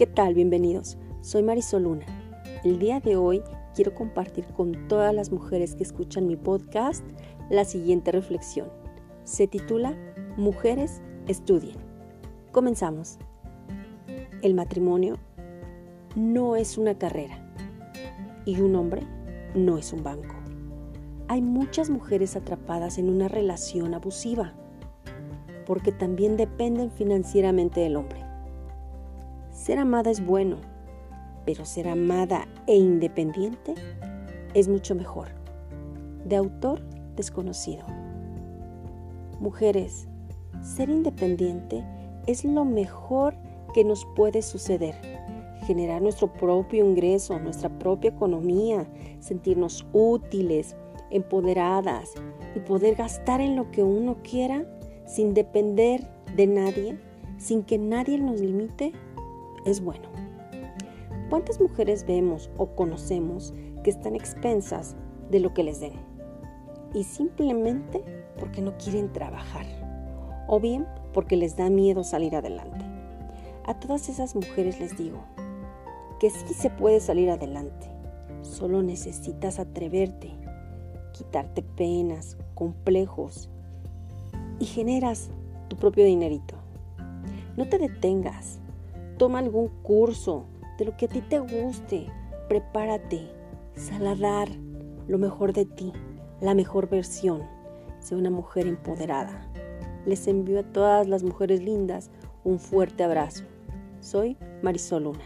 ¿Qué tal? Bienvenidos. Soy Marisol Luna. El día de hoy quiero compartir con todas las mujeres que escuchan mi podcast la siguiente reflexión. Se titula Mujeres estudien. Comenzamos. El matrimonio no es una carrera y un hombre no es un banco. Hay muchas mujeres atrapadas en una relación abusiva porque también dependen financieramente del hombre. Ser amada es bueno, pero ser amada e independiente es mucho mejor. De autor desconocido. Mujeres, ser independiente es lo mejor que nos puede suceder. Generar nuestro propio ingreso, nuestra propia economía, sentirnos útiles, empoderadas y poder gastar en lo que uno quiera sin depender de nadie, sin que nadie nos limite es bueno. ¿Cuántas mujeres vemos o conocemos que están expensas de lo que les den? Y simplemente porque no quieren trabajar. O bien porque les da miedo salir adelante. A todas esas mujeres les digo que sí se puede salir adelante. Solo necesitas atreverte, quitarte penas, complejos y generas tu propio dinerito. No te detengas, Toma algún curso de lo que a ti te guste. Prepárate. Sal a dar lo mejor de ti, la mejor versión. Sé una mujer empoderada. Les envío a todas las mujeres lindas un fuerte abrazo. Soy Marisol Luna.